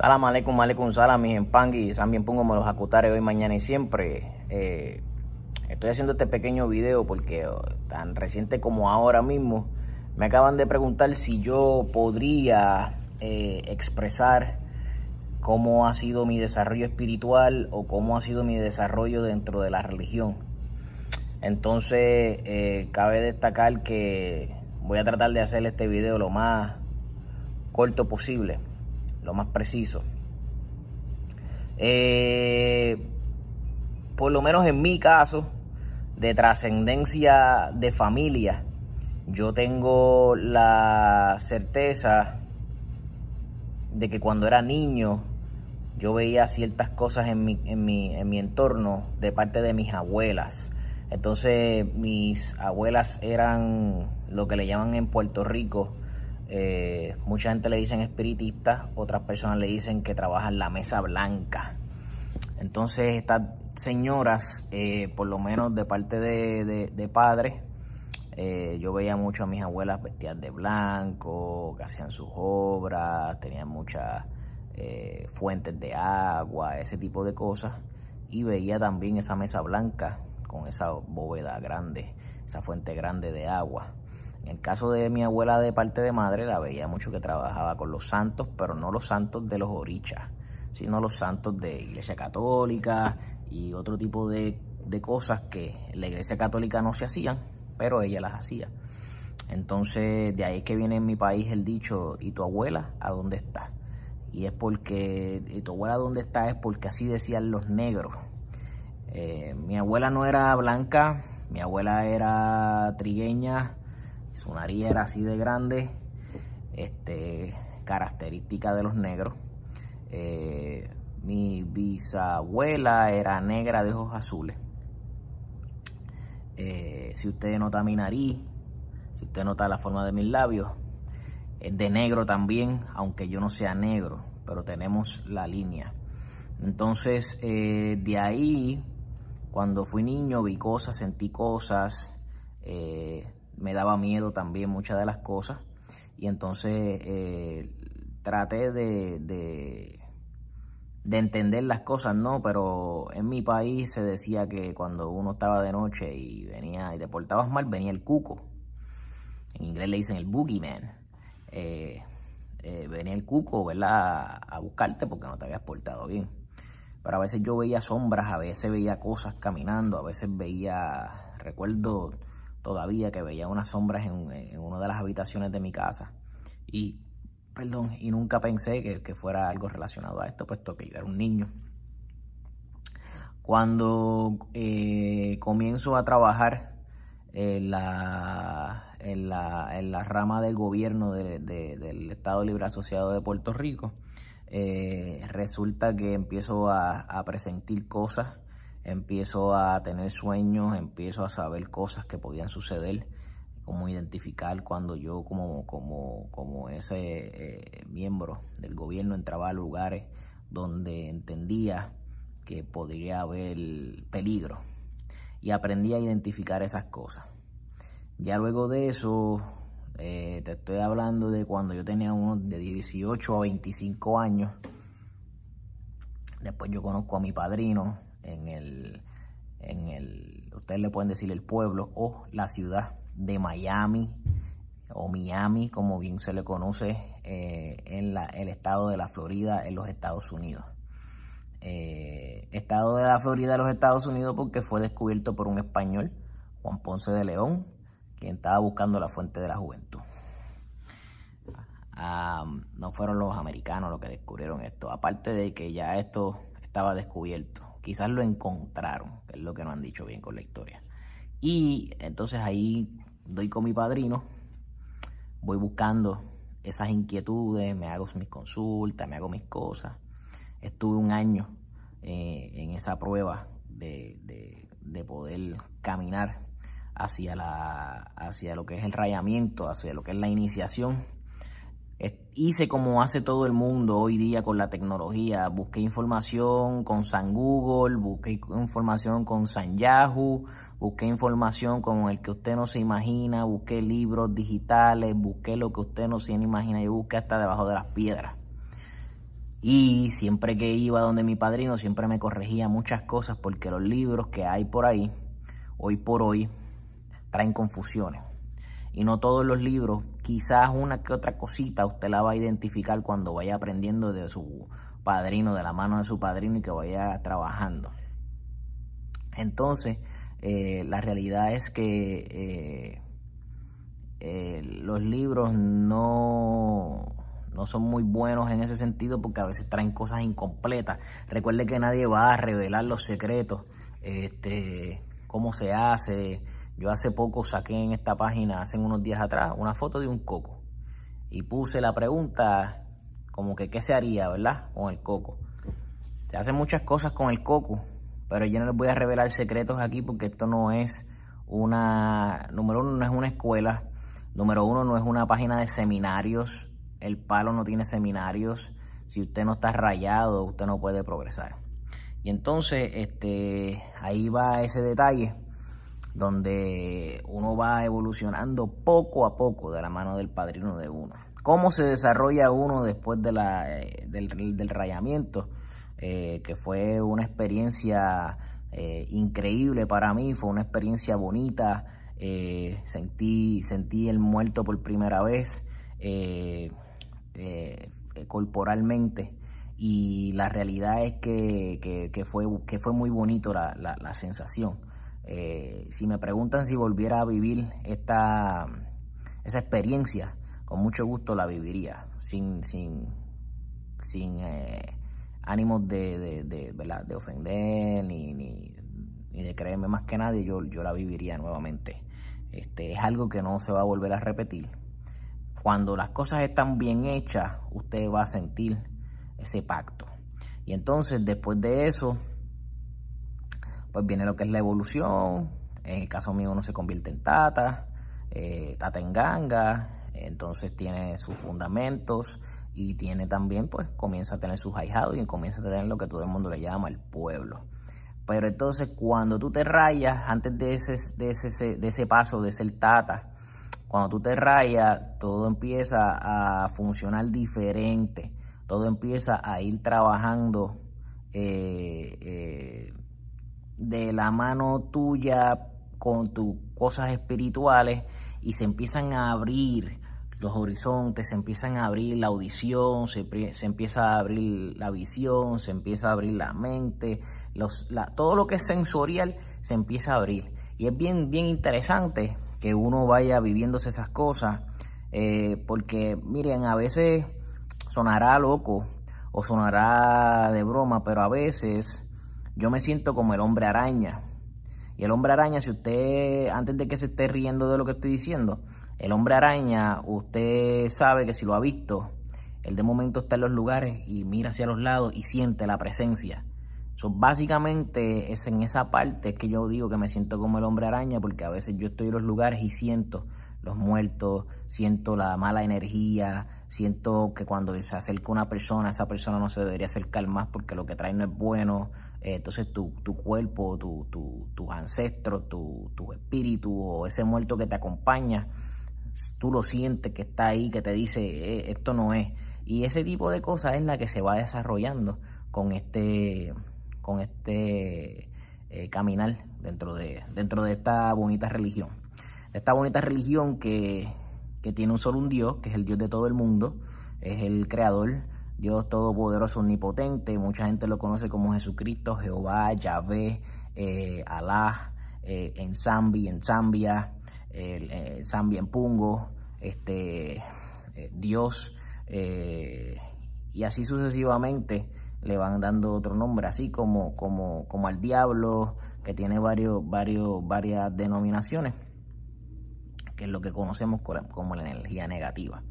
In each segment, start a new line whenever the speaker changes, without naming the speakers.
Salam aleikum, aleikum salam, mis empangui, también pongo los acutares hoy, mañana y siempre. Eh, estoy haciendo este pequeño video porque oh, tan reciente como ahora mismo me acaban de preguntar si yo podría eh, expresar cómo ha sido mi desarrollo espiritual o cómo ha sido mi desarrollo dentro de la religión. Entonces, eh, cabe destacar que voy a tratar de hacer este video lo más corto posible lo más preciso. Eh, por lo menos en mi caso, de trascendencia de familia, yo tengo la certeza de que cuando era niño yo veía ciertas cosas en mi, en mi, en mi entorno de parte de mis abuelas. Entonces mis abuelas eran lo que le llaman en Puerto Rico eh, mucha gente le dicen espiritista, otras personas le dicen que trabajan la mesa blanca. Entonces estas señoras, eh, por lo menos de parte de, de, padres, eh, yo veía mucho a mis abuelas vestidas de blanco, que hacían sus obras, tenían muchas fuentes de agua, ese tipo de cosas. Y veía también esa mesa blanca con esa bóveda grande, esa fuente grande de agua. En el caso de mi abuela de parte de madre, la veía mucho que trabajaba con los santos, pero no los santos de los orichas, sino los santos de Iglesia Católica y otro tipo de, cosas que en la Iglesia Católica no se hacían, pero ella las hacía. Entonces, de ahí es que viene en mi país el dicho, ¿y tu abuela a dónde está? Y es porque, ¿y tu abuela a dónde está? Es porque así decían los negros. Eh, mi abuela no era blanca, mi abuela era trigueña, su nariz era así de grande, este, característica de los negros. Eh, mi bisabuela era negra de ojos azules. Eh, si usted nota mi nariz, si usted nota la forma de mis labios, es de negro también, aunque yo no sea negro, pero tenemos la línea. Entonces, eh, de ahí, cuando fui niño, vi cosas, sentí cosas, me daba miedo también muchas de las cosas y entonces eh, traté de, de, entender las cosas, ¿no? Pero en mi país se decía que cuando uno estaba de noche y venía y te portabas mal, venía el cuco. En inglés le dicen el boogeyman. Eh, eh, venía el cuco, ¿verdad? A, buscarte porque no te habías portado bien. Pero a veces yo veía sombras, a veces veía cosas caminando, a veces veía, recuerdo todavía que veía unas sombras en, una de las habitaciones de mi casa. Y, perdón, y nunca pensé que, fuera algo relacionado a esto, puesto que yo era un niño. Cuando eh, comienzo a trabajar en la, en la, rama del gobierno del Estado Libre Asociado de Puerto Rico, eh, resulta que empiezo a, a presentir cosas empiezo a tener sueños, empiezo a saber cosas que podían suceder, como identificar cuando yo como, como, como ese eh, miembro del gobierno entraba a lugares donde entendía que podría haber peligro y aprendí a identificar esas cosas. Ya luego de eso, eh, te estoy hablando de cuando yo tenía unos de 18 a 25 años. Después yo conozco a mi padrino, en el, en el, ustedes le pueden decir el pueblo o la ciudad de Miami o Miami, como bien se le conoce eh, en la, el estado de la Florida en los Estados Unidos. Eh, estado de la Florida de los Estados Unidos porque fue descubierto por un español, Juan Ponce de León, quien estaba buscando la fuente de la juventud. Ah, no fueron los americanos los que descubrieron esto, aparte de que ya esto estaba descubierto quizás lo encontraron, que es lo que nos han dicho bien con la historia. Y entonces ahí doy con mi padrino, voy buscando esas inquietudes, me hago mis consultas, me hago mis cosas. Estuve un año eh, en esa prueba de, poder caminar hacia, la, hacia lo que es el rayamiento, hacia lo que es la iniciación hice como hace todo el mundo hoy día con la tecnología. Busqué información con San Google, busqué información con San Yahoo, busqué información con el que usted no se imagina, busqué libros digitales, busqué lo que usted no se imagina, y busqué hasta debajo de las piedras. Y siempre que iba donde mi padrino, siempre me corregía muchas cosas porque los libros que hay por ahí, hoy por hoy, traen confusiones. Y no todos los libros, quizás una que otra cosita usted la va a identificar cuando vaya aprendiendo de su padrino, de la mano de su padrino y que vaya trabajando. Entonces, eh, la realidad es que eh, eh, los libros no, no son muy buenos en ese sentido porque a veces traen cosas incompletas. Recuerde que nadie va a revelar los secretos, este, cómo se hace. Yo hace poco saqué en esta página, hace unos días atrás, una foto de un coco y puse la pregunta como que qué se haría, ¿verdad? Con el coco. Se hacen muchas cosas con el coco, pero yo no les voy a revelar secretos aquí porque esto no es una, número uno, no es una escuela, número uno, no es una página de seminarios, el palo no tiene seminarios, si usted no está rayado, usted no puede progresar. Y entonces, este, ahí va ese detalle donde uno va evolucionando poco a poco de la mano del padrino de uno. ¿Cómo se desarrolla uno después de la, eh, del, rayamiento? Eh, que fue una experiencia eh, increíble para mí, fue una experiencia bonita, sentí, sentí el muerto por primera vez corporalmente y la realidad es que, fue, que fue muy bonito la, la, sensación. Si me preguntan si volviera a vivir esta, esa experiencia, con mucho gusto la viviría, sin, sin, sin eh, ánimos de, de, de, ofender ni, ni, de creerme más que nadie, yo, yo la viviría nuevamente. Este, es algo que no se va a volver a repetir. Cuando las cosas están bien hechas, usted va a sentir ese pacto. Y entonces, después de eso, pues viene lo que es la evolución. En el caso mío, uno se convierte en tata, eh, tata en ganga, entonces tiene sus fundamentos y tiene también, pues comienza a tener sus ahijados y comienza a tener lo que todo el mundo le llama el pueblo. Pero entonces cuando tú te rayas, antes de ese, de ese, de ese paso de ser tata, cuando tú te rayas, todo empieza a funcionar diferente, todo empieza a ir trabajando eh, eh, de la mano tuya con tus cosas espirituales y se empiezan a abrir los horizontes, se empiezan a abrir la audición, se, empieza a abrir la visión, se empieza a abrir la mente, todo lo que es sensorial se empieza a abrir. Y es bien, bien interesante que uno vaya viviéndose esas cosas, eh, porque miren, a veces sonará loco o sonará de broma, pero a veces yo me siento como el hombre araña. Y el hombre araña, si usted, antes de que se esté riendo de lo que estoy diciendo, el hombre araña, usted sabe que si lo ha visto, él de momento está en los lugares y mira hacia los lados y siente la presencia. So, básicamente es en esa parte que yo digo que me siento como el hombre araña porque a veces yo estoy en los lugares y siento los muertos, siento la mala energía, siento que cuando se acerca una persona, esa persona no se debería acercar más porque lo que trae no es bueno. Eh, entonces tu, tu cuerpo, tu, tu, tus ancestros, tu, tu espíritu o ese muerto que te acompaña, tú lo sientes que está ahí, que te dice, eh, esto no es. Y ese tipo de cosas es la que se va desarrollando con este, con este eh, caminar dentro de, dentro de esta bonita religión. Esta bonita religión que, que tiene un solo un Dios, que es el Dios de todo el mundo, es el creador, Dios todopoderoso, omnipotente. Mucha gente lo conoce como Jesucristo, Jehová, Yahvé, eh, Alá, en Zambi, en Zambia, eh, San Pungo, este, eh, Dios, eh, y así sucesivamente le van dando otro nombre, así como, como, como al diablo, que tiene varios, varios, varias denominaciones, que es lo que conocemos como la energía negativa.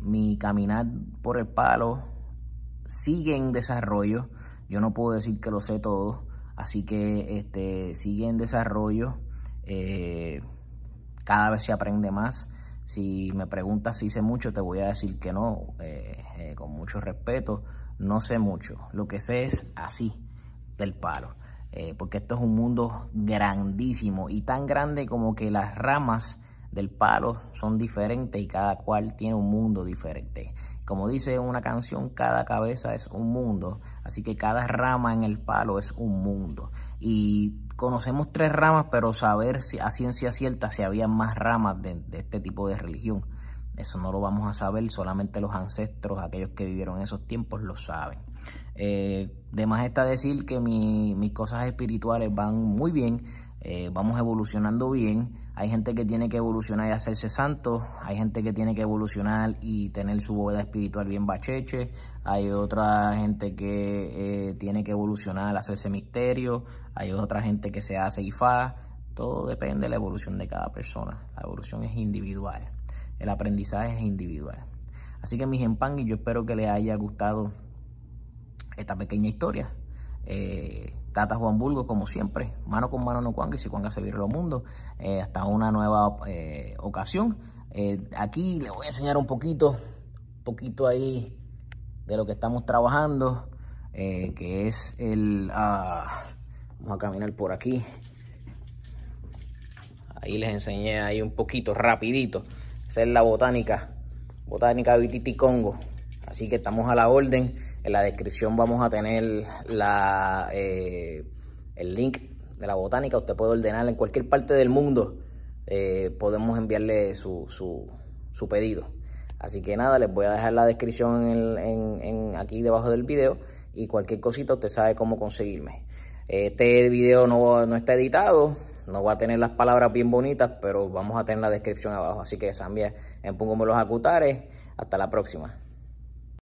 mi caminar por el palo sigue en desarrollo, yo no puedo decir que lo sé todo, así que este, sigue en desarrollo. Eh, cada vez se aprende más. Si me preguntas si sé mucho, te voy a decir que no, eh, eh, con mucho respeto, no sé mucho. Lo que sé es así, del palo. Eh, porque esto es un mundo grandísimo y tan grande como que las ramas del palo son diferentes y cada cual tiene un mundo diferente. como dice una canción, cada cabeza es un mundo, así que cada rama en el palo es un mundo. Y conocemos tres ramas, pero saber si, a ciencia cierta si había más ramas de, este tipo de religión, eso no lo vamos a saber, solamente los ancestros, aquellos que vivieron esos tiempos, lo saben. Eh, de más está decir que mis cosas espirituales van muy bien, eh, vamos evolucionando bien. Hay gente que tiene que evolucionar y hacerse santo, hay gente que tiene que evolucionar y tener su bóveda espiritual bien bacheche, hay otra gente que eh, tiene que evolucionar, hacerse misterio, hay otra gente que se hace IFA, todo depende de la evolución de cada persona, la evolución es individual, el aprendizaje es individual. Así que mis y yo espero que les haya gustado esta pequeña historia. Eh, Tata Juan Burgos, como siempre, mano con mano no cuanga y si cuanga se vire los mundos. Eh, hasta una nueva eh, ocasión. Eh, aquí les voy a enseñar un poquito, un poquito ahí de lo que estamos trabajando, que es el... Ah, vamos a caminar por aquí. Ahí les enseñé ahí un poquito, rapidito. Esa es la botánica, botánica Vititi Congo. Así que estamos a la orden. En la descripción vamos a tener la, eh, el link de la botánica. Usted puede ordenar en cualquier parte del mundo. Eh, podemos enviarle su, su, pedido. Así que nada, les voy a dejar la descripción en, aquí debajo del video y cualquier cosita usted sabe cómo conseguirme. Este video no, no, está editado, no va a tener las palabras bien bonitas, pero vamos a tener la descripción abajo. Así que Zambia, empúngame los acutares. Hasta la próxima.